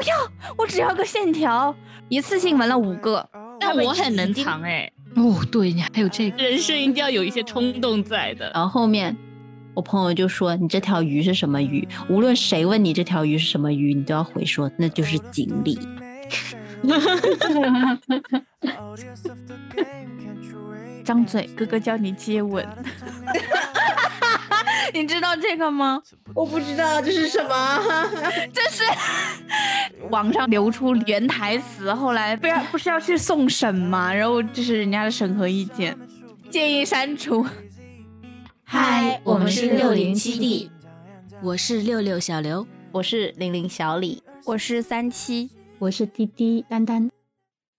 不要，我只要个线条，一次性纹了五个。但我很能藏哎。哦，对，你还有这个，人生一定要有一些冲动在的。然后后面我朋友就说：“你这条鱼是什么鱼？无论谁问你这条鱼是什么鱼，你都要回说那就是锦鲤。” 张嘴，哥哥教你接吻。你知道这个吗？我不知道这是什么，这是网上流出原台词，后来不要不是要去送审吗？然后这是人家的审核意见，建议删除。嗨，我们是六零七 D，我是六六小刘，我是零零小李，我是三七，我是滴滴丹丹。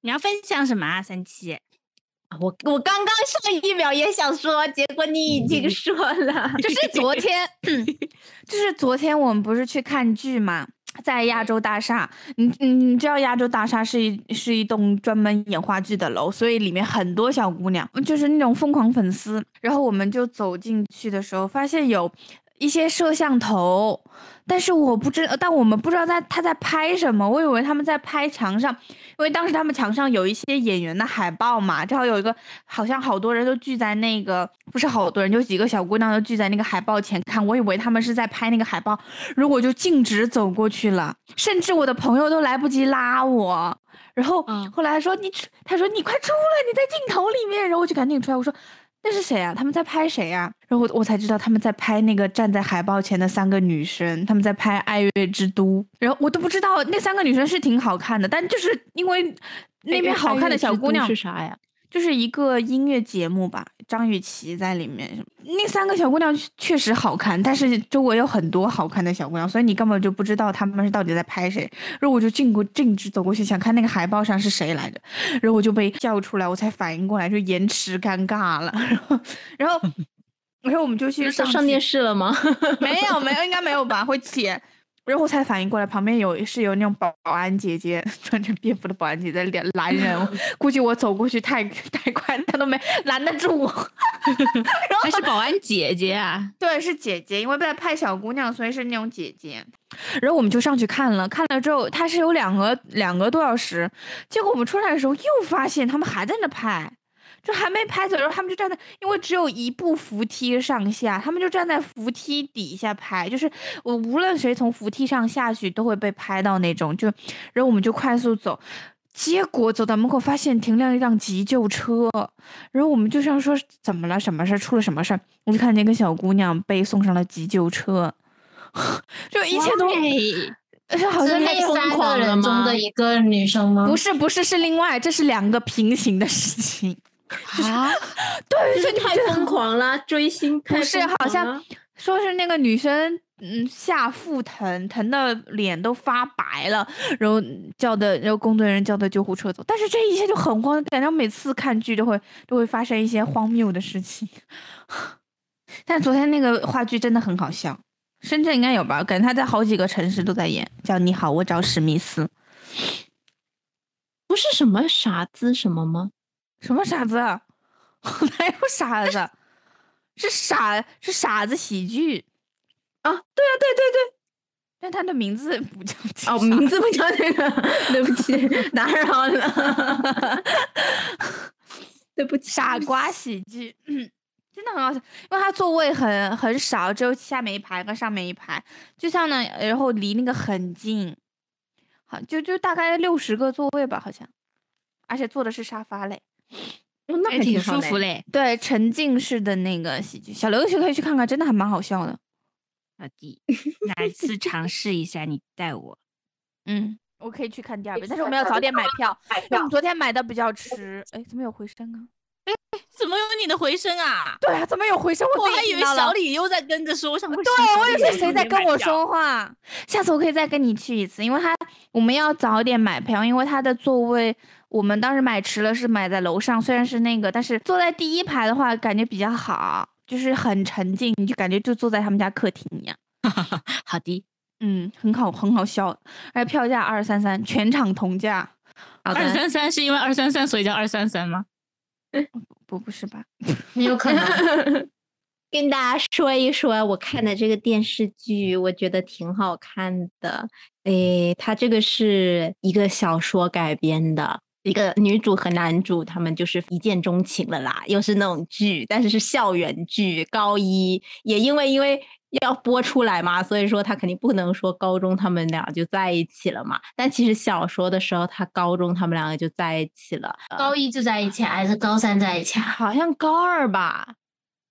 你要分享什么啊，三七？我我刚刚上一秒也想说，结果你已经说了。就是昨天，就是昨天我们不是去看剧嘛，在亚洲大厦。你你你知道亚洲大厦是一是一栋专门演话剧的楼，所以里面很多小姑娘，就是那种疯狂粉丝。然后我们就走进去的时候，发现有。一些摄像头，但是我不知，但我们不知道在他在拍什么。我以为他们在拍墙上，因为当时他们墙上有一些演员的海报嘛，正好有一个，好像好多人都聚在那个，不是好多人，就几个小姑娘都聚在那个海报前看。我以为他们是在拍那个海报，如果就径直走过去了，甚至我的朋友都来不及拉我。然后后来说你，他说你快出来，你在镜头里面。然后我就赶紧出来，我说。那是谁啊？他们在拍谁呀？然后我才知道他们在拍那个站在海报前的三个女生，他们在拍《爱乐之都》。然后我都不知道那三个女生是挺好看的，但就是因为那边好看的小姑娘是啥呀？就是一个音乐节目吧，张雨绮在里面。那三个小姑娘确实好看，但是周围有很多好看的小姑娘，所以你根本就不知道她们是到底在拍谁。然后我就径过径直走过去，想看那个海报上是谁来着，然后我就被叫出来，我才反应过来，就延迟尴尬了。然后，然后，然后我们就去上电视了吗？没有，没有，应该没有吧？会剪。然后我才反应过来，旁边有是有那种保安姐姐，穿着便服的保安姐姐在拦人。估计我走过去太太快，她都没拦得住我。还是保安姐姐啊？对，是姐姐，因为在拍小姑娘，所以是那种姐姐。然后我们就上去看了，看了之后，她是有两个两个多小时。结果我们出来的时候，又发现他们还在那拍。就还没拍走，然后他们就站在，因为只有一部扶梯上下，他们就站在扶梯底下拍，就是我无论谁从扶梯上下去都会被拍到那种。就，然后我们就快速走，结果走到门口发现停了一辆急救车，然后我们就想说怎么了，什么事出了什么事儿？我就看见一个小姑娘被送上了急救车，就一切都，是好像那疯狂人中的一个女生吗？不是，不是，是另外，这是两个平行的事情。啊，对，就是太疯狂了，追星不是，好像说是那个女生，嗯，下腹疼，疼的脸都发白了，然后叫的，然后工作人员叫的救护车走，但是这一切就很慌，感觉每次看剧都会都会发生一些荒谬的事情。但昨天那个话剧真的很好笑，深圳应该有吧？感觉他在好几个城市都在演，叫你好，我找史密斯，不是什么傻子什么吗？什么傻子？哪有傻子？是傻是傻子喜剧啊！对啊，对对对，但他的名字不叫 哦，名字不叫那个，对不起，打扰了，对不起，傻瓜喜剧，真的很好笑，因为他座位很很少，只有下面一排跟上面一排，就像呢，然后离那个很近，好就就大概六十个座位吧，好像，而且坐的是沙发嘞。那还挺舒服嘞。对，沉浸式的那个喜剧，小刘去可以去看看，真的还蛮好笑的。好的，哪次尝试一下，你带我。嗯，我可以去看第二遍，但是我们要早点买票。我们昨天买的比较迟。哎，怎么有回声啊？哎，怎么有你的回声啊？对啊，怎么有回声？我还以为小李又在跟着说，我想对，我以为谁在跟我说话。下次我可以再跟你去一次，因为他我们要早点买票，因为他的座位。我们当时买迟了，是买在楼上，虽然是那个，但是坐在第一排的话，感觉比较好，就是很沉静，你就感觉就坐在他们家客厅一样。好的，嗯，很好，很好笑，而且票价二三三，全场同价。二三三是因为二三三所以叫二三三吗？不，不是吧？有可能。跟大家说一说我看的这个电视剧，我觉得挺好看的。诶，它这个是一个小说改编的，一个女主和男主他们就是一见钟情了啦，又是那种剧，但是是校园剧，高一也因为因为要播出来嘛，所以说他肯定不能说高中他们俩就在一起了嘛。但其实小说的时候，他高中他们两个就在一起了，高一就在一起啊，还是高三在一起啊？好像高二吧。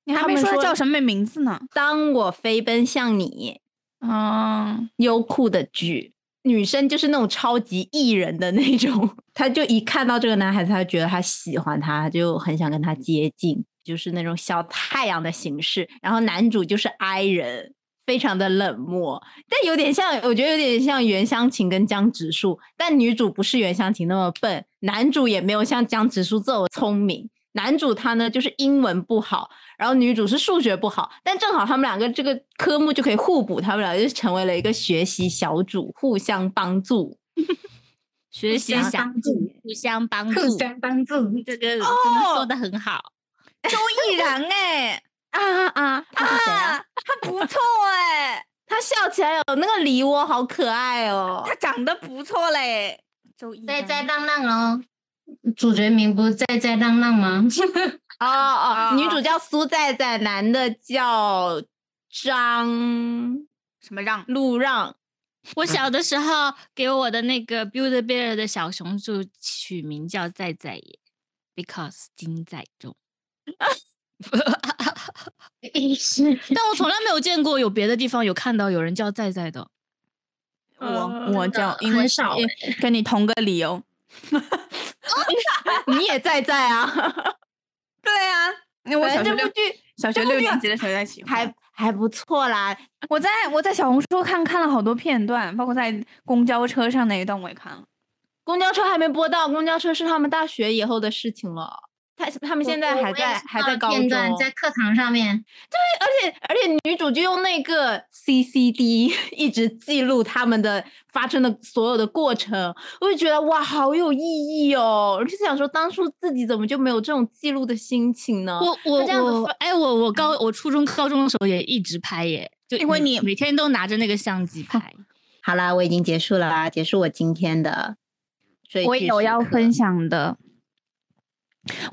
你还没说说叫什么名字呢？当我飞奔向你，嗯，优酷的剧，女生就是那种超级艺人的那种，她就一看到这个男孩子，她就觉得他喜欢他，就很想跟他接近，就是那种小太阳的形式。然后男主就是 I 人，非常的冷漠，但有点像，我觉得有点像袁湘琴跟江直树，但女主不是袁湘琴那么笨，男主也没有像江直树这么聪明。男主他呢就是英文不好，然后女主是数学不好，但正好他们两个这个科目就可以互补，他们俩就成为了一个学习小组，互相帮助。学习小组互相帮助，互相帮助。这个真的哦说的很好。周毅然哎啊 啊，啊？啊，他不错哎，他笑起来有那个梨窝，好可爱哦。他长得不错嘞。周毅在然在浪浪哦，主角名不是在在浪浪吗？哦哦，女哦主叫苏在在，男的叫张什么让？陆让。我小的时候给我的那个 Build Bear 的小熊就取名叫在在耶，because 金在中。是 但我从来没有见过有别的地方有看到有人叫在在的。我呃我叫，很因为少因跟你同个理由。你也在在啊？对啊，因为我小学六剧小学六年级的时候在喜欢。还还不错啦。我在我在小红书看看了好多片段，包括在公交车上那一段我也看了。公交车还没播到，公交车是他们大学以后的事情了。他他们现在还在还在高中，在课堂上面，对而且而且女主就用那个 CCD 一直记录他们的发生的所有的过程，我就觉得哇，好有意义哦！我就想说，当初自己怎么就没有这种记录的心情呢？我我这样子发我哎，我我高我初中高中的时候也一直拍耶，就因为你每天都拿着那个相机拍。好啦，我已经结束了啦，结束我今天的追我有要分享的。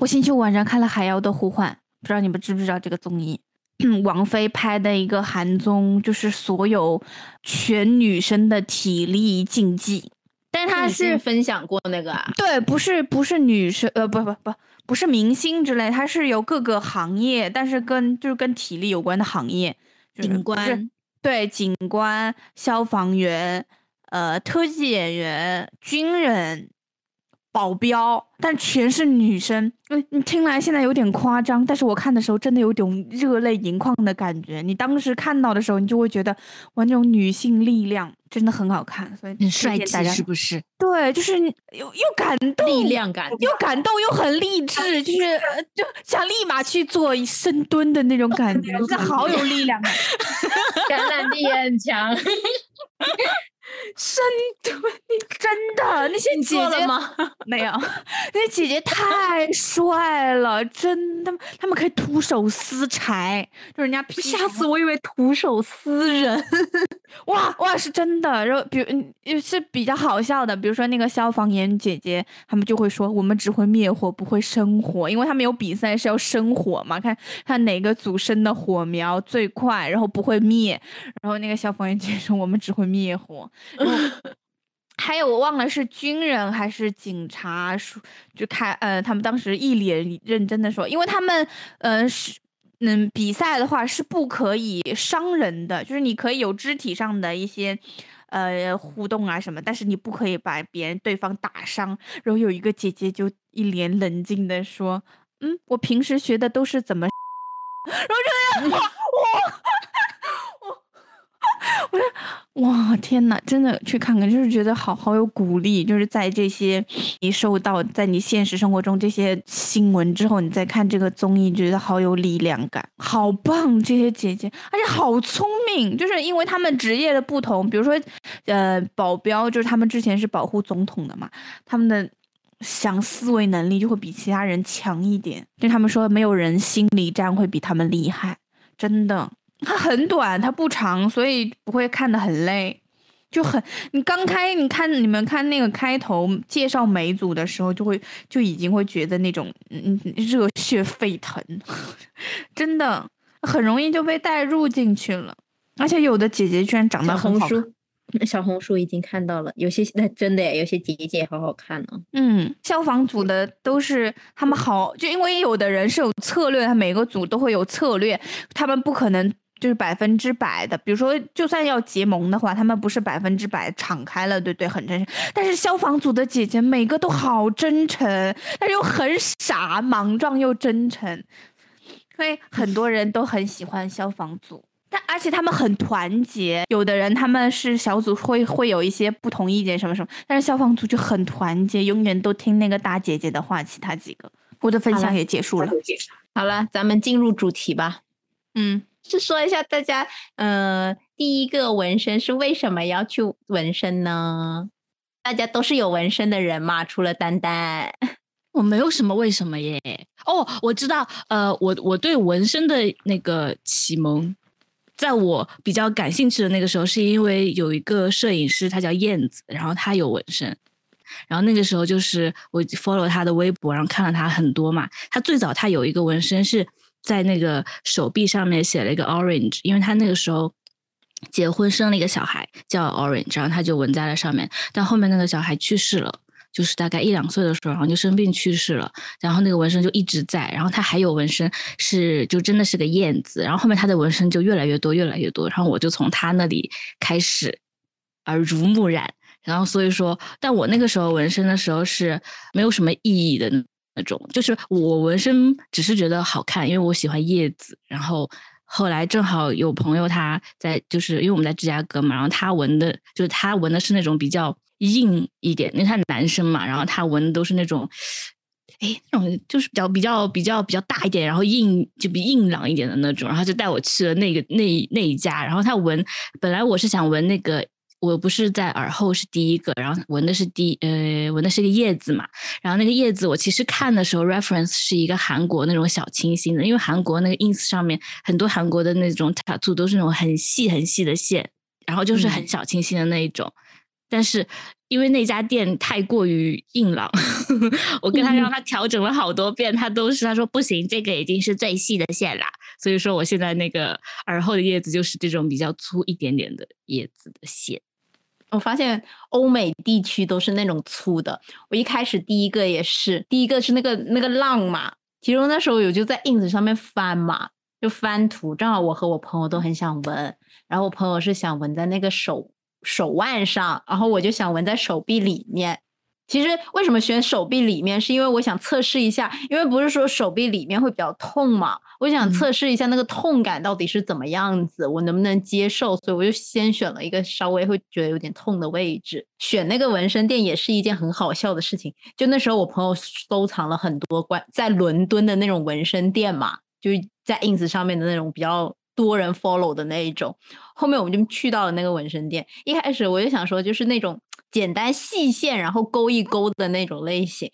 我星期五晚上看了《海妖的呼唤》，不知道你们知不知道这个综艺？王菲拍的一个韩综，就是所有全女生的体力竞技，但是它你之前是分享过那个啊？对，不是不是女生，呃，不不不，不是明星之类，它是由各个行业，但是跟就是跟体力有关的行业，就是警官对，警官、消防员、呃，特技演员、军人、保镖，但全是女生。嗯，你听来现在有点夸张，但是我看的时候真的有种热泪盈眶的感觉。你当时看到的时候，你就会觉得哇，那种女性力量真的很好看，所以推很帅气是不是？对，就是又又感动，力量感，又感动又很励志，就是呃就想立马去做深蹲的那种感觉，真的好有力量感。感染力也很强。深蹲，真的那些姐姐吗？没有，那些姐姐太帅了，真的，他们可以徒手撕柴，就人家劈吓死我，以为徒手撕人。哇哇是真的，然后比如是比较好笑的，比如说那个消防员姐姐，他们就会说我们只会灭火不会生火，因为他们有比赛是要生火嘛，看看哪个组生的火苗最快，然后不会灭，然后那个消防员姐姐说我们只会灭火，然后 还有我忘了是军人还是警察说就看呃他们当时一脸认真的说，因为他们呃是。嗯，比赛的话是不可以伤人的，就是你可以有肢体上的一些呃互动啊什么，但是你不可以把别人对方打伤。然后有一个姐姐就一脸冷静的说：“嗯，我平时学的都是怎么。”然后就哇哇 我说哇天呐，真的去看看，就是觉得好好有鼓励，就是在这些你受到在你现实生活中这些新闻之后，你再看这个综艺，觉得好有力量感，好棒！这些姐姐，而且好聪明，就是因为他们职业的不同，比如说，呃，保镖就是他们之前是保护总统的嘛，他们的。想思维能力就会比其他人强一点，就他们说没有人心理战会比他们厉害，真的，它很短，它不长，所以不会看得很累，就很。你刚开，你看你们看那个开头介绍每组的时候，就会就已经会觉得那种嗯热血沸腾，真的很容易就被带入进去了。而且有的姐姐居然长得很好看小红书已经看到了，有些那真的耶有些姐姐好好看哦。嗯，消防组的都是他们好，就因为有的人是有策略，他每个组都会有策略，他们不可能就是百分之百的。比如说，就算要结盟的话，他们不是百分之百敞开了，对对？很真诚。但是消防组的姐姐每个都好真诚，但是又很傻，莽撞又真诚，所以很多人都很喜欢消防组。但而且他们很团结，有的人他们是小组会会有一些不同意见什么什么，但是消防组就很团结，永远都听那个大姐姐的话。其他几个，我的分享也结束了。好了，咱们进入主题吧。嗯，是说一下大家，呃，第一个纹身是为什么要去纹身呢？大家都是有纹身的人嘛，除了丹丹。我没有什么为什么耶。哦，我知道，呃，我我对纹身的那个启蒙，在我比较感兴趣的那个时候，是因为有一个摄影师，他叫燕子，然后他有纹身，然后那个时候就是我 follow 他的微博，然后看了他很多嘛。他最早他有一个纹身是在那个手臂上面写了一个 orange，因为他那个时候。结婚生了一个小孩叫 Orange，然后他就纹在了上面。但后面那个小孩去世了，就是大概一两岁的时候，然后就生病去世了。然后那个纹身就一直在。然后他还有纹身是就真的是个燕子。然后后面他的纹身就越来越多，越来越多。然后我就从他那里开始耳濡目染。然后所以说，但我那个时候纹身的时候是没有什么意义的那种，就是我纹身只是觉得好看，因为我喜欢叶子。然后后来正好有朋友他在，就是因为我们在芝加哥嘛，然后他纹的就是他纹的是那种比较硬一点，因为他男生嘛，然后他纹的都是那种。哎，那种就是比较比较比较比较大一点，然后硬就比硬朗一点的那种，然后就带我去了那个那那一家，然后他纹，本来我是想纹那个，我不是在耳后是第一个，然后纹的是第呃纹的是个叶子嘛，然后那个叶子我其实看的时候 reference 是一个韩国那种小清新的，因为韩国那个 ins 上面很多韩国的那种 tattoo 都是那种很细很细的线，然后就是很小清新的那一种，但是。因为那家店太过于硬朗，我跟他让他调整了好多遍，他都是他说不行，这个已经是最细的线啦。所以说我现在那个耳后的叶子就是这种比较粗一点点的叶子的线。我发现欧美地区都是那种粗的。我一开始第一个也是，第一个是那个那个浪嘛，其中那时候我就在 ins 上面翻嘛，就翻图，正好我和我朋友都很想纹，然后我朋友是想纹在那个手。手腕上，然后我就想纹在手臂里面。其实为什么选手臂里面，是因为我想测试一下，因为不是说手臂里面会比较痛嘛，我想测试一下那个痛感到底是怎么样子，我能不能接受，所以我就先选了一个稍微会觉得有点痛的位置。选那个纹身店也是一件很好笑的事情，就那时候我朋友收藏了很多关在伦敦的那种纹身店嘛，就是在 ins 上面的那种比较。多人 follow 的那一种，后面我们就去到了那个纹身店。一开始我就想说，就是那种简单细线，然后勾一勾的那种类型。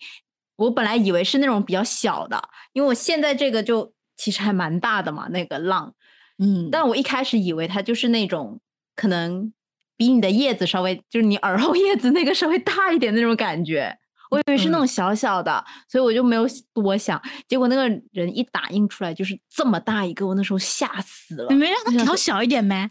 我本来以为是那种比较小的，因为我现在这个就其实还蛮大的嘛，那个浪。嗯，但我一开始以为它就是那种可能比你的叶子稍微，就是你耳后叶子那个稍微大一点那种感觉。我以为是那种小小的，所以我就没有多想。结果那个人一打印出来就是这么大一个，我那时候吓死了。你没让他调小一点没？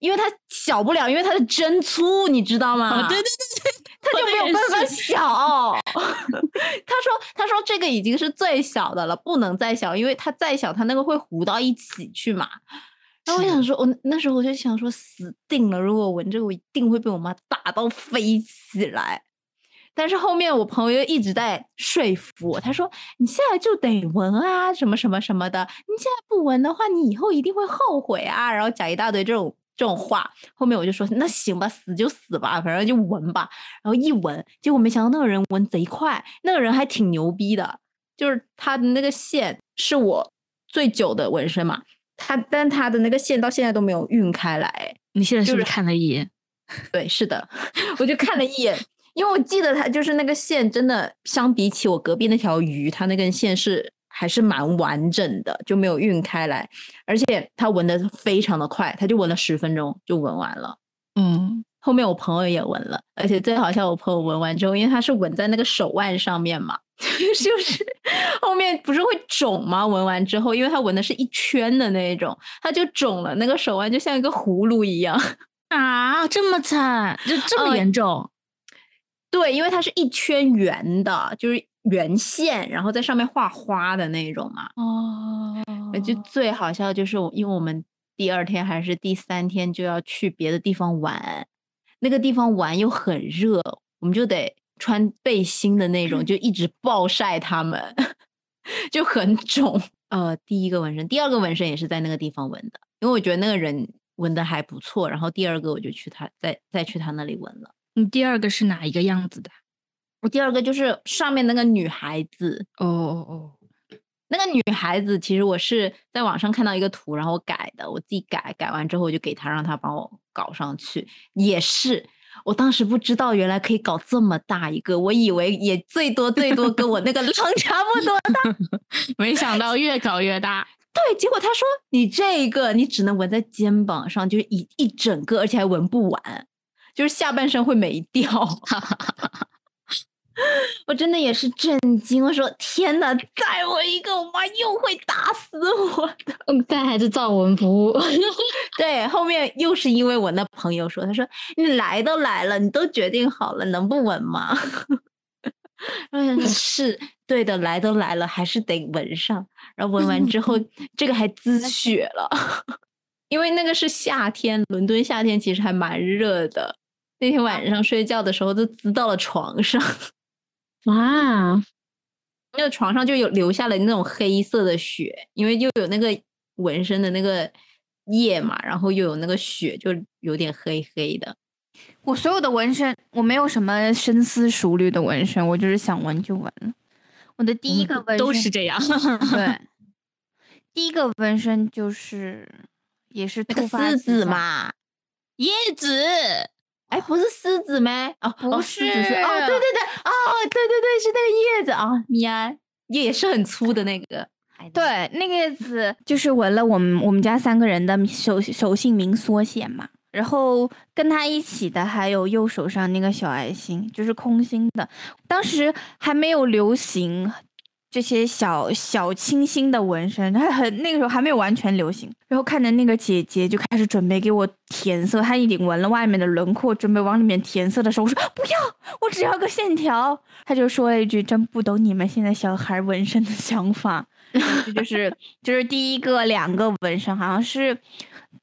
因为它小不了，因为它的针粗，你知道吗？哦，对对对对，它就没有办法小。他说：“他说这个已经是最小的了，不能再小，因为它再小，它那个会糊到一起去嘛。”然后我想说，我那时候我就想说，死定了！如果纹这个，我一定会被我妈打到飞起来。但是后面我朋友一直在说服我，他说：“你现在就得纹啊，什么什么什么的。你现在不纹的话，你以后一定会后悔啊。”然后讲一大堆这种这种话。后面我就说：“那行吧，死就死吧，反正就纹吧。”然后一纹，结果没想到那个人纹贼快，那个人还挺牛逼的，就是他的那个线是我最久的纹身嘛，他但他的那个线到现在都没有晕开来。你现在是不就是看了一眼？对，是的，我就看了一眼。因为我记得他就是那个线，真的相比起我隔壁那条鱼，他那根线是还是蛮完整的，就没有晕开来，而且他纹的非常的快，他就纹了十分钟就纹完了。嗯，后面我朋友也纹了，而且最好笑，我朋友纹完之后，因为他是纹在那个手腕上面嘛，就是后面不是会肿吗？纹完之后，因为他纹的是一圈的那一种，他就肿了，那个手腕就像一个葫芦一样。啊，这么惨，就这么呃严重？对，因为它是一圈圆的，就是圆线，然后在上面画花的那种嘛。哦，呃就最好笑就是我，因为我们第二天还是第三天就要去别的地方玩，那个地方玩又很热，我们就得穿背心的那种，就一直暴晒他们，就很肿。呃，第一个纹身，第二个纹身也是在那个地方纹的，因为我觉得那个人纹的还不错，然后第二个我就去他再再去他那里纹了。你第二个是哪一个样子的？我第二个就是上面那个女孩子，哦哦哦，那个女孩子其实我是在网上看到一个图，然后我改的，我自己改，改完之后我就给她让她帮我搞上去。也是，我当时不知道原来可以搞这么大一个，我以为也最多最多跟我那个狼差不多大。没想到越搞越大。对，结果他说你这个你只能纹在肩膀上，就是一一整个，而且还纹不完，就是下半身会没掉。我真的也是震惊，我说天哪，再我一个，我妈又会打死我的。嗯，但还是照纹不误。对，后面又是因为我那朋友说，他说你来都来了，你都决定好了，能不纹吗？然后想说 是对的，来都来了，还是得纹上。然后纹完之后，这个还滋血了，因为那个是夏天，伦敦夏天其实还蛮热的。那天晚上睡觉的时候都滋到了床上，哇，那个床上就有留下了那种黑色的血，因为又有那个纹身的那个液嘛，然后又有那个血，就有点黑黑的。我所有的纹身，我没有什么深思熟虑的纹身，我就是想纹就纹了。我的第一个纹身都是这样。对，第一个纹身就是也是那个突发狮奇想，子嘛，叶子，哎，不是狮子咩？哦，不是哦，对对对，哦，对对对，是那个叶子啊，米安也是很粗的那个。对，那个叶子就是纹了我们我们家三个人的手手姓名缩写嘛。然后跟他一起的还有右手上那个小爱心，就是空心的。当时还没有流行这些小小清新的纹身，还很那个时候还没有完全流行。然后看着那个姐姐就开始准备给我填色，她已经纹了外面的轮廓，准备往里面填色的时候，我说不要，我只要个线条。她就说了一句：“真不懂你们现在小孩纹身的想法。”这就是就是第一个两个纹身，好像是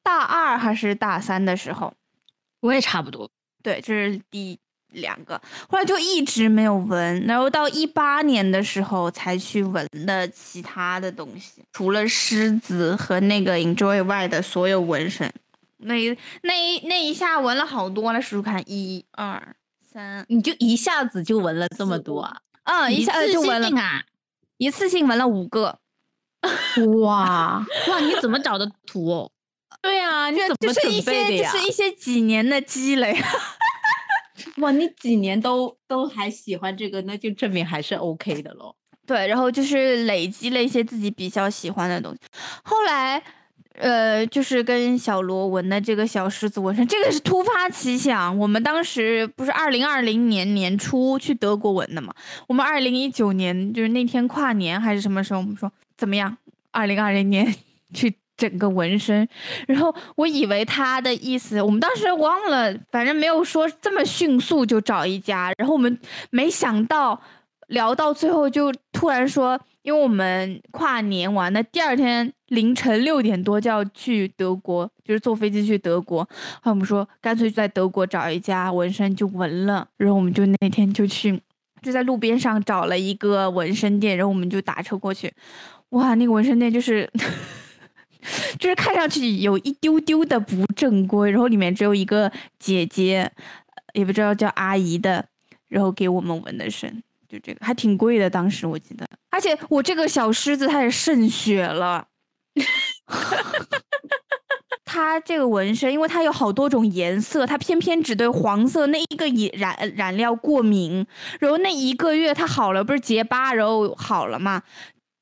大二还是大三的时候，我也差不多。对，这是第两个，后来就一直没有纹，然后到一八年的时候才去纹的其他的东西，除了狮子和那个 Enjoy 外的所有纹身，那一那一那一下纹了好多了，数数看，一二三，你就一下子就纹了这么多啊？嗯，一下子就纹了，啊！一次性纹了五个，哇，哇，你怎么找的图哦？对啊，你这怎么就是一些准备的呀？就是一些几年的积累。哇，你几年都都还喜欢这个，那就证明还是 OK 的喽。对，然后就是累积了一些自己比较喜欢的东西。后来，呃，就是跟小罗纹的这个小狮子纹身，这个是突发奇想。我们当时不是二零二零年年初去德国纹的嘛？我们二零一九年就是那天跨年还是什么时候，我们说怎么样？二零二零年 去整个纹身。然后我以为他的意思，我们当时忘了，反正没有说这么迅速就找一家。然后我们没想到。聊到最后就突然说，因为我们跨年完的第二天凌晨六点多就要去德国，就是坐飞机去德国。然后我们说干脆就在德国找一家纹身就纹了，然后我们就那天就去，就在路边上找了一个纹身店，然后我们就打车过去。哇，那个纹身店就是。就是看上去有一丢丢的不正规，然后里面只有一个姐姐，也不知道叫阿姨的，然后给我们纹的身。就这个还挺贵的，当时我记得，而且我这个小狮子它也渗血了。它这个纹身，因为它有好多种颜色，它偏偏只对黄色那一个染染料过敏。然后那一个月它好了，不是结疤，然后好了嘛？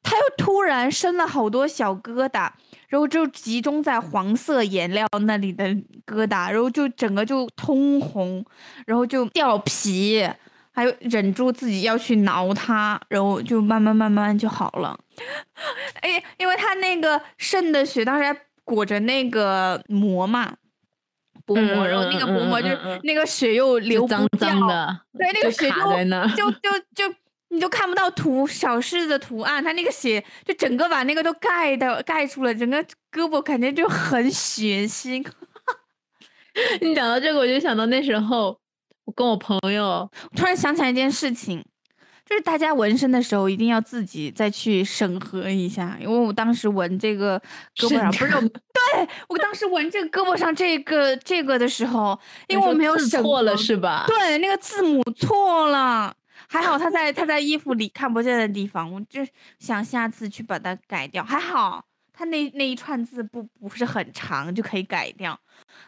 它又突然生了好多小疙瘩，然后就集中在黄色颜料那里的疙瘩，然后就整个就通红，然后就掉皮，还有忍住自己要去挠它，然后就慢慢慢慢就好了。哎，因为它那个渗的血当时还裹着那个膜嘛。薄膜，然后那个薄膜就是那个血又流不脏脏掉的，对，那个血卡在那儿就就就你就看不到图小事的图案，它那个血就整个把那个都盖的盖住了，整个胳膊感觉就很血腥。你讲到这个，我就想到那时候我跟我朋友，突然想起来一件事情，就是大家纹身的时候一定要自己再去审核一下，因为我当时纹这个胳膊上不是有，对我当时纹这个胳膊上这个这个的时候，因为我没有审字错了是吧？对，那个字母错了，还好他在他在衣服里看不见的地方，我就想下次去把它改掉。还好他那那一串字不不是很长，就可以改掉。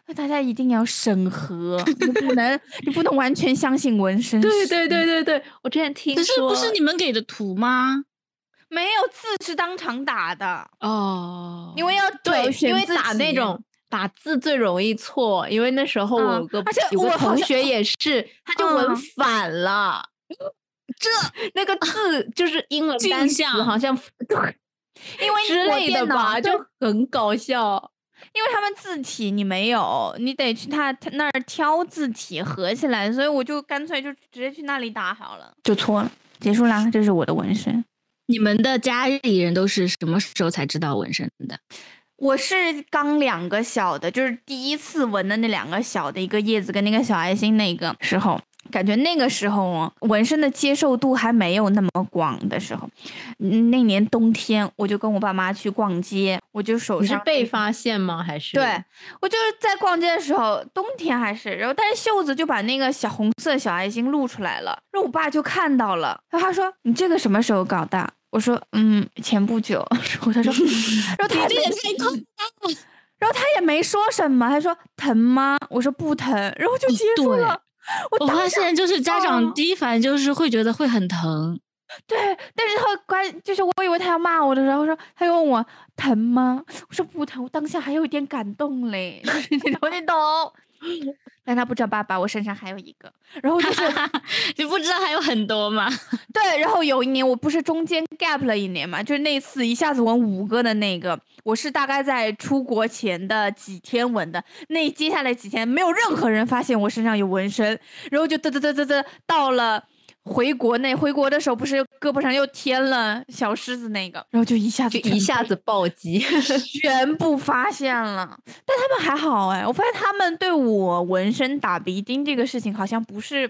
那大家一定要审核，你不能你不能完全相信纹身师。对对对对对，我之前听可是说，不是你们给的图吗？没有字是当场打的，哦，因为要对，因为打那种打字最容易错，因为那时候我嗯有个、而且有个我同学也是，他就纹嗯反了。这那个字就是英文镜单词，像好像 因为之类的吧，对就很搞笑。因为他们字体你没有，你得去他他那儿挑字体合起来，所以我就干脆就直接去那里打好了，就错了，结束啦，这是我的纹身。你们的家里人都是什么时候才知道纹身的？我是刚两个小的，就是第一次纹的那两个小的，一个叶子跟那个小爱心那个时候，感觉那个时候哦，纹身的接受度还没有那么广的时候。嗯那年冬天，我就跟我爸妈去逛街，我就手你是上被发现吗？还是对我就是在逛街的时候，冬天还是，然后但是袖子就把那个小红色小爱心露出来了，然后我爸就看到了，然后他说：“你这个什么时候搞的？”我说：“嗯，前不久。”然后他说：“ 然后他这也太快然后他也没说什么，他说疼吗？我说不疼，然后就结束了。我我发现就是家长嗯第一反应就是会觉得会很疼，对，但是他关就是我以为他要骂我的时候，说他又问我疼吗？我说不疼，我当下还有一点感动嘞，你 懂你懂。但他不知道爸爸我身上还有一个，然后就是 你不知道还有很多吗？对，然后有一年我不是中间 gap 了一年嘛，就是那次一下子纹五个的那个，我是大概在出国前的几天纹的，那接下来几天没有任何人发现我身上有纹身，然后就嘚嘚嘚嘚嘚到了。回国内，回国的时候不是胳膊上又添了小狮子那个，然后就一下子就一下子暴击。全部发现了，但他们还好哎，我发现他们对我纹身打鼻钉这个事情好像不是，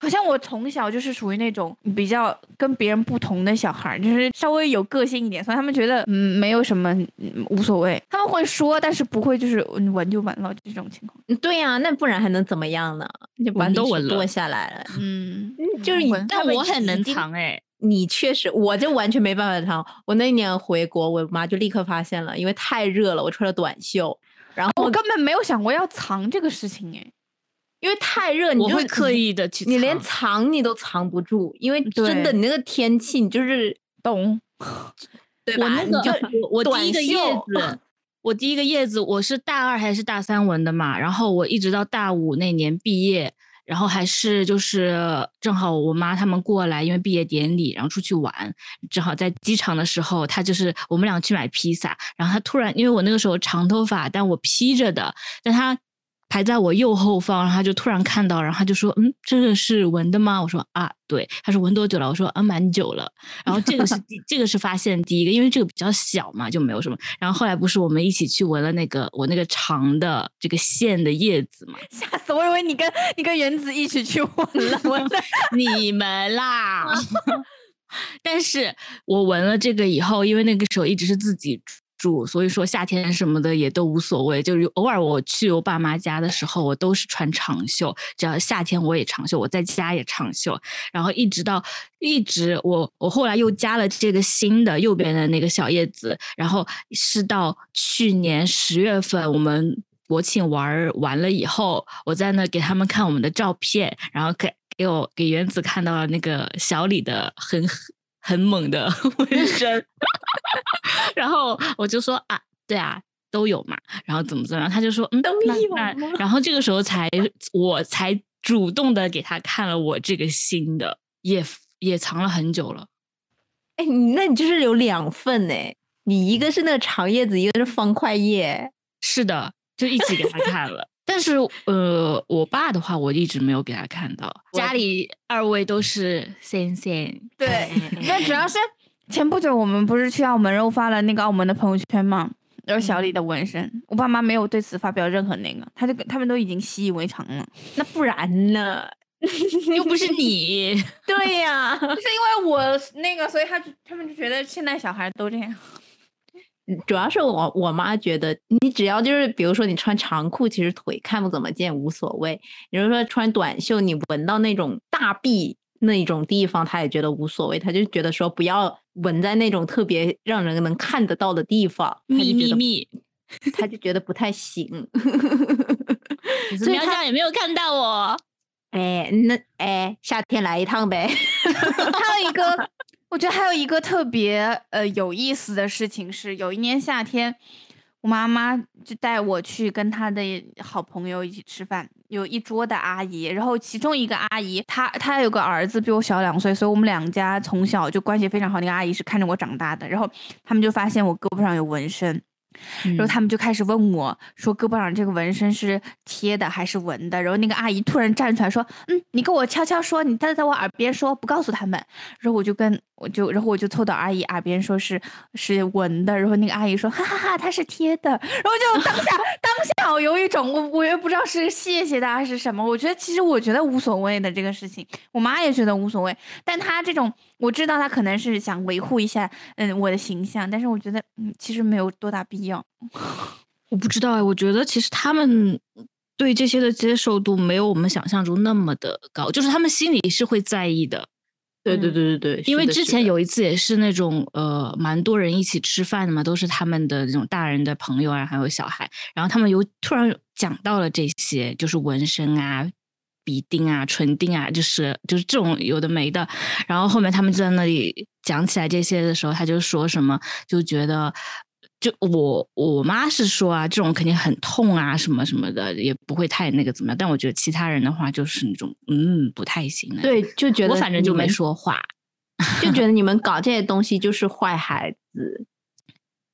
好像我从小就是属于那种比较跟别人不同的小孩儿，就是稍微有个性一点，所以他们觉得嗯没有什么、嗯无所谓，他们会说，但是不会就是嗯纹就纹了这种情况。对呀、那不然还能怎么样呢？就把你纹都纹了剁下来了。嗯，就是你但我很能藏哎、你确实，我就完全没办法藏。我那年回国，我妈就立刻发现了，因为太热了，我穿了短袖，然后我根本没有想过要藏这个事情哎。因为太热，你就会刻，意的去，你连藏你都藏不住，因为真的你那个天气，你就是懂，对吧？我那个就我我第一个叶子，我第一个叶子我是大二还是大三纹的嘛，然后我一直到大五那年毕业，然后还是就是正好我妈他们过来，因为毕业典礼，然后出去玩，正好在机场的时候，他就是我们俩去买披萨，然后他突然因为我那个时候长头发，但我披着的，但他。排在我右后方，然后他就突然看到，然后他就说：“嗯，这个是纹的吗？”我说：“啊，对。”他说：“纹多久了？”我说：“啊，蛮久了。”然后这个是第 这个是发现第一个，因为这个比较小嘛，就没有什么。然后后来不是我们一起去闻了那个我那个长的这个线的叶子嘛？吓死我！以为你跟你跟原子一起去闻了，我 在你们啦。但是我闻了这个以后，因为那个时候一直是自己住，所以说夏天什么的也都无所谓。就是偶尔我去我爸妈家的时候，我都是穿长袖，只要夏天我也长袖，我在家也长袖。然后一直到一直我我后来又加了这个新的右边的那个小叶子，然后是到去年十月份我们国庆玩完了以后，我在那给他们看我们的照片，然后给给我给原子看到了那个小李的很很猛的 纹身，然后我就说啊，对啊，都有嘛，然后怎么怎么样，他就说嗯，都那有那吗然后这个时候才我才主动的给他看了我这个新的，也也藏了很久了。哎，你那你就是有两份哎，你一个是那个长叶子，一个是方块叶。是的，就一起给他看了。但是呃，我爸的话我一直没有给他看到，家里二位都是先先。对，那主要是前不久我们不是去澳门，然后发了那个澳门的朋友圈嘛，然后小李的纹身，我爸妈没有对此发表任何那个，他就他们都已经习以为常了。那不然呢？又不是你，对呀、就是因为我那个，所以他就他们就觉得现在小孩都这样。主要是我我妈觉得，你只要就是比如说你穿长裤，其实腿看不怎么见无所谓。比如说穿短袖，你闻到那种大臂那种地方，她也觉得无所谓。她就觉得说不要闻在那种特别让人能看得到的地方，她就秘密密，她就觉得不太行。你怎么样讲也没有看到我。哎，那哎，夏天来一趟呗。还有一个，我觉得还有一个特别呃有意思的事情是，有一年夏天，我妈妈就带我去跟她的好朋友一起吃饭，有一桌的阿姨，然后其中一个阿姨，她她有个儿子比我小两岁，所以我们两家从小就关系非常好。那个阿姨是看着我长大的，然后他们就发现我胳膊上有纹身，然后他们就开始问我说：“胳膊上这个纹身是贴的还是纹的？”然后那个阿姨突然站出来说：“嗯，你跟我悄悄说，你在在我耳边说，不告诉他们。”然后我就跟我就然后我就凑到阿姨耳边说是是纹的，然后那个阿姨说：“哈哈哈，它是贴的。”然后就当下 当下我有一种我我也不知道是谢谢他还是什么，我觉得其实我觉得无所谓的这个事情，我妈也觉得无所谓，但她这种我知道他可能是想维护一下嗯我的形象，但是我觉得嗯其实没有多大必要。我不知道哎，我觉得其实他们对这些的接受度没有我们想象中那么的高，就是他们心里是会在意的。对对对对对，因为之前有一次也是那种呃，蛮多人一起吃饭的嘛，都是他们的那种大人的朋友啊，还有小孩，然后他们有突然讲到了这些，就是纹身啊、鼻钉啊、唇钉啊，就是就是这种有的没的，然后后面他们就在那里讲起来这些的时候，他就说什么，就觉得。就我我妈是说啊，这种肯定很痛啊，什么什么的，也不会太那个怎么样。但我觉得其他人的话，就是那种嗯不太行的。对，就觉得我反正就没说话。就觉得你们搞这些东西就是坏孩子。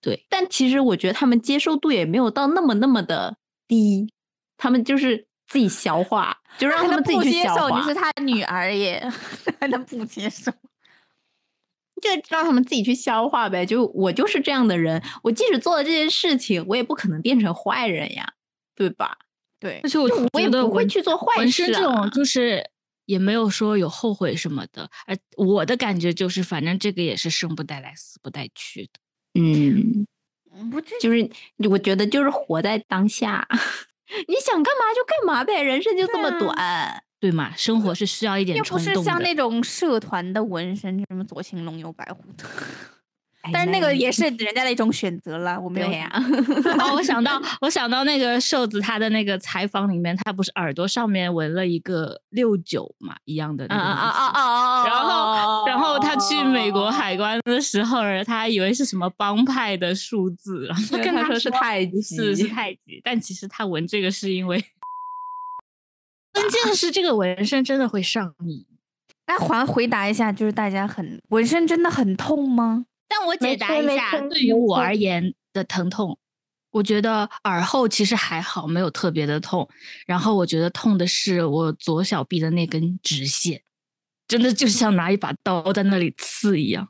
对，但其实我觉得他们接受度也没有到那么那么的低，他们就是自己消化，就让他们自己接去消化受你是，他女儿耶，还能不接受？就让他们自己去消化呗。就我就是这样的人，我即使做了这些事情，我也不可能变成坏人呀，对吧？对而且我我也不会去做坏纹事身这种啊就是也没有说有后悔什么的，而我的感觉就是，反正这个也是生不带来，死不带去的。嗯，嗯不就是我觉得就是活在当下，你想干嘛就干嘛呗，人生就这么对啊短。对嘛？生活是需要一点又不是冲动的。像那种社团的纹身，什么左青龙右白虎的，哎但是那个也是人家的一种选择了，我没有对呀、哦，我想到，我想到那个瘦子他的那个采访里面，他不是耳朵上面纹了一个六九嘛一样的那啊个东西。啊啊啊啊！然后，然后他去美国海关的时候，他还以为是什么帮派的数字，然后他跟他他说是太极是是太极，但其实他纹这个是因为，关键是这个纹身真的会上瘾。那还回答一下，就是大家很纹身真的很痛吗？但我解答一下，对于我而言的疼痛，我觉得耳后其实还好，没有特别的痛。然后我觉得痛的是我左小臂的那根直线，真的就像拿一把刀在那里刺一样。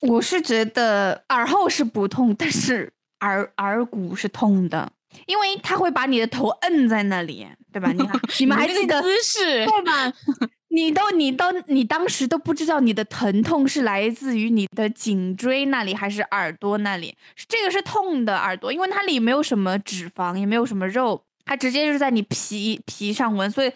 我是觉得耳后是不痛，但是耳耳骨是痛的，因为它会把你的头摁在那里，对吧？你看，你们还记得姿势？对吧？你都你都你当时都不知道你的疼痛是来自于你的颈椎那里还是耳朵那里，是这个是痛的耳朵，因为它里没有什么脂肪，也没有什么肉，它直接就是在你皮皮上纹，所以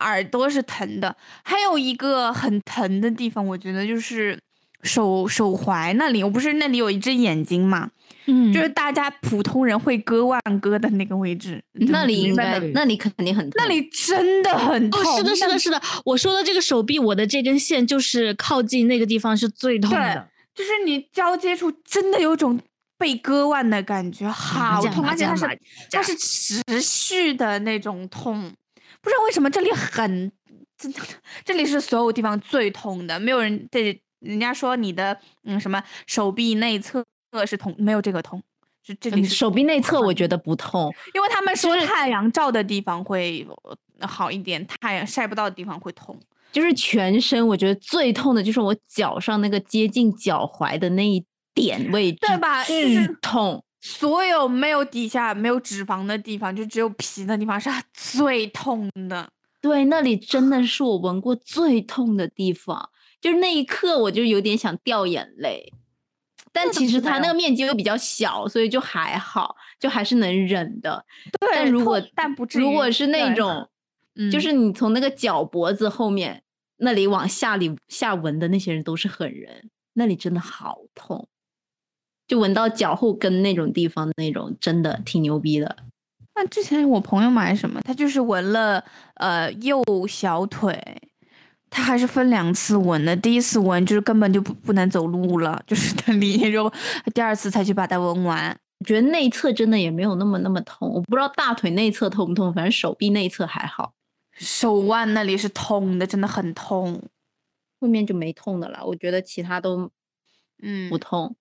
耳朵是疼的。还有一个很疼的地方，我觉得就是手手踝那里，我不是那里有一只眼睛嘛，嗯就是大家普通人会割腕割的那个位置，那里应该那里肯定很疼那里真的很痛，哦，是的，是的，是的。我说的这个手臂，我的这根线就是靠近那个地方是最痛对的。就是你交接处真的有种被割腕的感觉，好痛，而且它是它是持续的那种痛，不知道为什么这里很真的，这里是所有地方最痛的，没有人对人家说你的嗯什么手臂内侧是痛，没有这个痛，是这里手臂内侧我觉得不痛，因为他们说太阳照的地方会呃好一点，太阳晒不到的地方会痛。就是全身我觉得最痛的就是我脚上那个接近脚踝的那一点位置，对吧就巨痛。所有没有底下没有脂肪的地方，就只有皮的地方是最痛的。对，那里真的是我闻过最痛的地方，就是那一刻我就有点想掉眼泪。但其实它那个面积又比较小，所以就还好，就还是能忍的。对但如果但不至于如果是那种，就嗯是你从那个脚脖子后面那里往下里下闻的那些人都是狠人，那里真的好痛，就闻到脚后跟那种地方，那种真的挺牛逼的。那之前我朋友买什么，他就是闻了呃右小腿，他还是分两次闻的。第一次闻就是根本就不不能走路了，就是他里，然后第二次才去把它闻完。觉得内侧真的也没有那么那么痛，我不知道大腿内侧痛不痛，反正手臂内侧还好，手腕那里是痛的，真的很痛。后面就没痛的了。我觉得其他都嗯不，痛，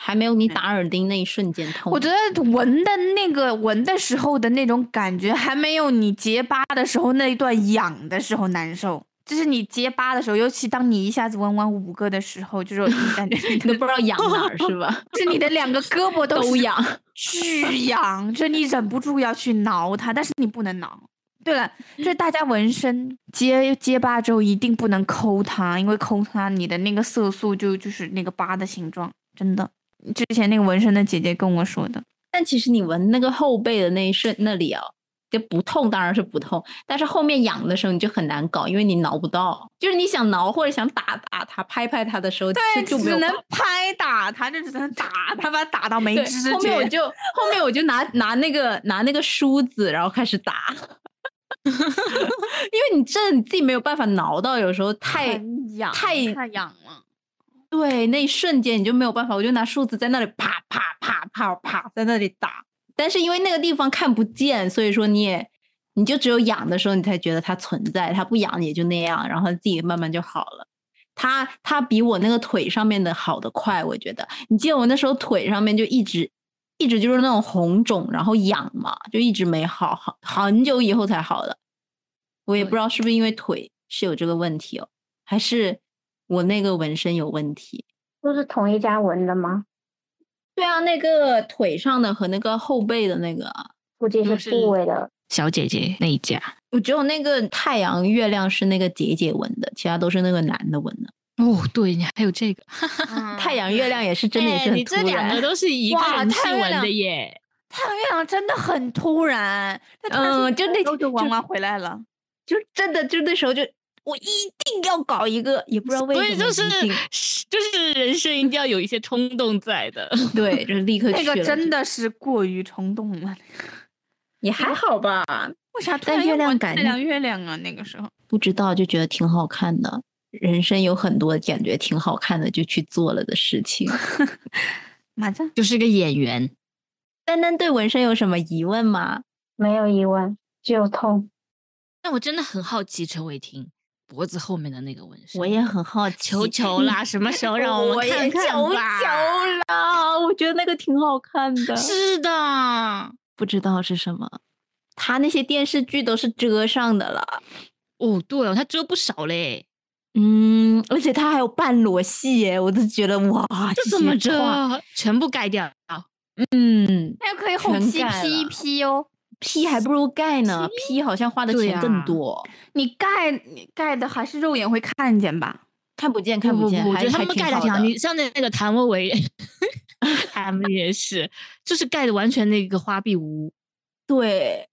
还没有你打耳钉那一瞬间痛。我觉得纹的那个纹的时候的那种感觉，还没有你结疤的时候那一段痒的时候难受。就是你结疤的时候，尤其当你一下子纹完五个的时候，就是你感觉你 你都不知道痒哪儿是吧？就是你的两个胳膊都痒。巨痒，就是你忍不住要去挠它，但是你不能挠。对了，就是大家纹身结结疤之后一定不能抠它，因为抠它你的那个色素就就是那个疤的形状，真的。之前那个纹身的姐姐跟我说的，但其实你纹那个后背的那一瞬那里啊，就不痛，当然是不痛，但是后面痒的时候你就很难搞，因为你挠不到，就是你想挠或者想打打它、拍拍它的时候，对，就只能拍打它，就只能打它，把它打到没对知后面我觉。就后面我就拿拿那个拿那个梳子，然后开始打，因为你真的你自己没有办法挠到，有时候太痒，太太痒了。对，那一瞬间你就没有办法，我就拿梳子在那里啪啪啪啪啪在那里打，但是因为那个地方看不见，所以说你也你就只有痒的时候你才觉得它存在，它不痒也就那样，然后自己慢慢就好了。它它比我那个腿上面的好的快，我觉得。你记得我那时候腿上面就一直一直就是那种红肿，然后痒嘛，就一直没好，好很久以后才好的。我也不知道是不是因为腿是有这个问题哦，还是我那个纹身有问题。都是同一家纹的吗？对啊，那个腿上的和那个后背的那个啊，估计是是部位的。小姐姐那一家。我只有那个太阳月亮是那个姐姐纹的，其他都是那个男的纹的。哦，对你还有这个，太阳月亮也是真的是很突你这两然。个都是一哇个人去纹的耶。太阳月亮真的很突然，嗯就那就就就玩完回来了。就真的就那时候就我一定要搞一个，也不知道为什么所以就是就是人生一定要有一些冲动在的。对，就立刻那个去了就真的是过于冲动了，也还好吧，为啥突然月亮感觉太阳月亮啊？那个时候不知道就觉得挺好看的。人生有很多感觉挺好看的，就去做了的事情。麻将就是个演员，丹丹对纹身有什么疑问吗？没有疑问，只有痛。但我真的很好奇陈伟霆脖子后面的那个纹身。我也很好奇，求求啦，什么时候 让我们也看看求吧？求啦！我觉得那个挺好看的，是的，不知道是什么。他那些电视剧都是遮上的了，哦，对哦，他遮不少嘞。嗯，而且他还有半裸戏耶，我都觉得哇，这怎么？遮？全部盖掉。嗯那个可以后期全盖 P 一了 P 哦。，P 还不如盖呢，P 好像花的钱更啊多，你盖你盖的还是肉眼会看见吧？看不见看见，不见，我觉得他们盖的挺好。你像那那个谭维维，他们也是，就是盖的完全那个花臂无。对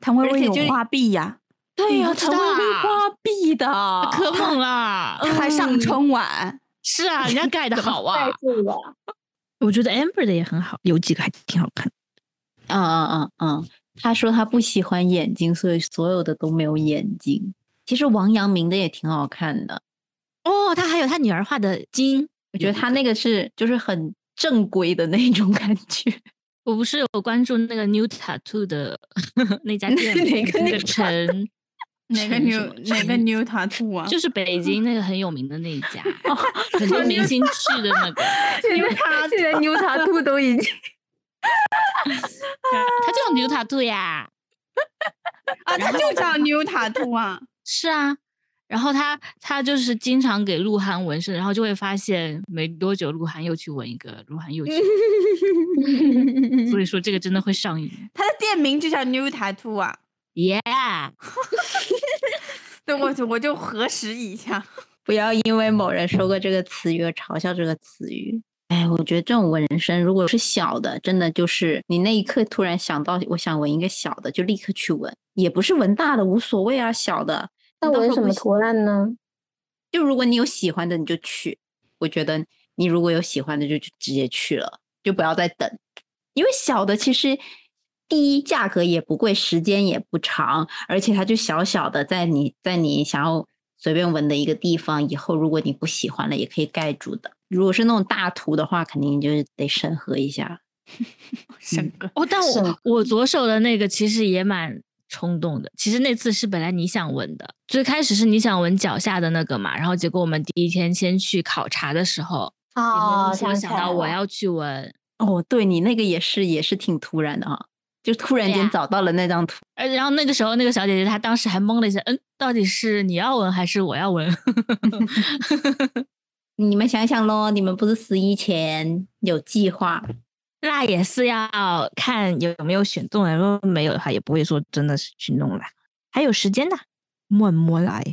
谭维维有花臂呀，对呀，谭维维花臂的，可猛了！他还上嗯春晚。是啊，人家盖的好啊盖。住了。我觉得 Amber 的也很好，有几个还挺好看的。嗯嗯嗯嗯，他说他不喜欢眼睛，所以所有的都没有眼睛。其实王阳明的也挺好看的，哦，他还有他女儿画的金，我觉得他那个是就是很正规的那种感觉。我不是有关注那个 New Tattoo 的 那家 店吗，哪个那个陈 哪个陈 new 哪个陈 new tattoo 啊？就是北京那个很有名的那一家，很多明星去的那个，现在现在 new tattoo 都已经 他叫 New Tattoo 呀。啊，他就叫牛塔兔啊。是啊，然后他他就是经常给鹿晗纹身，然后就会发现没多久鹿晗又去纹一个，鹿晗又去，所以说这个真的会上瘾。他的店名就叫 new tattoo 啊。Yeah，对，我就我就核实一下。不要因为某人说过这个词语而嘲笑这个词语。哎，我觉得这种纹身如果是小的，真的就是你那一刻突然想到我想纹一个小的，就立刻去纹，也不是纹大的无所谓啊，小的。那纹什么图案呢？就如果你有喜欢的，你就去。我觉得你如果有喜欢的，就就直接去了，就不要再等。因为小的其实第一价格也不贵，时间也不长，而且它就小小的，在你在你想要随便纹的一个地方，以后如果你不喜欢了，也可以盖住的。如果是那种大图的话，肯定就是得审核一下。审核哦，但我我左手的那个其实也蛮冲动的。其实那次是本来你想纹的，最开始是你想纹脚下的那个嘛，然后结果我们第一天先去考察的时候，哦，我想想到我要去纹，哦，对你那个也是也是挺突然的哈，就突然间找到了那张图。呃，然后那个时候那个小姐姐她当时还懵了一下，嗯，到底是你要纹还是我要纹？你们想想喽，你们不是十一前有计划？那也是要看有没有选中了，如果没有的话，也不会说真的是去弄了，还有时间的，慢慢来。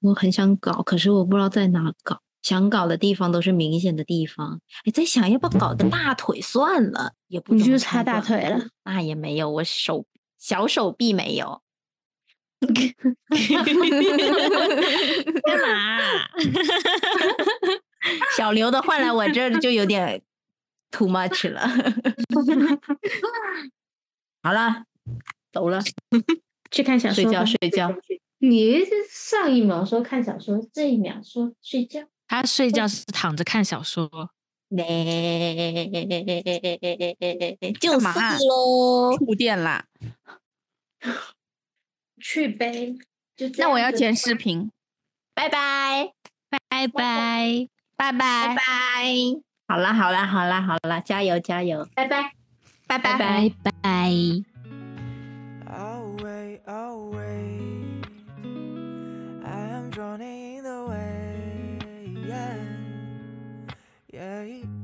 我很想搞，可是我不知道在哪搞。想搞的地方都是明显的地方，哎，在想要不要搞个大腿算了，也不你就擦大腿了。那也没有，我手小手臂没有。干嘛？小刘的换来我这儿就有点 too much 了。好了，走了，去看小说睡觉说。睡觉。你上一秒说看小说，这一秒说睡觉。他睡觉是躺着看小说，就是嘛喽。触电啦。去呗。就那我要剪视频，拜拜，拜拜。拜拜。拜拜好啦好啦好啦好啦加油加油。拜拜。拜拜。拜拜。拜 yeah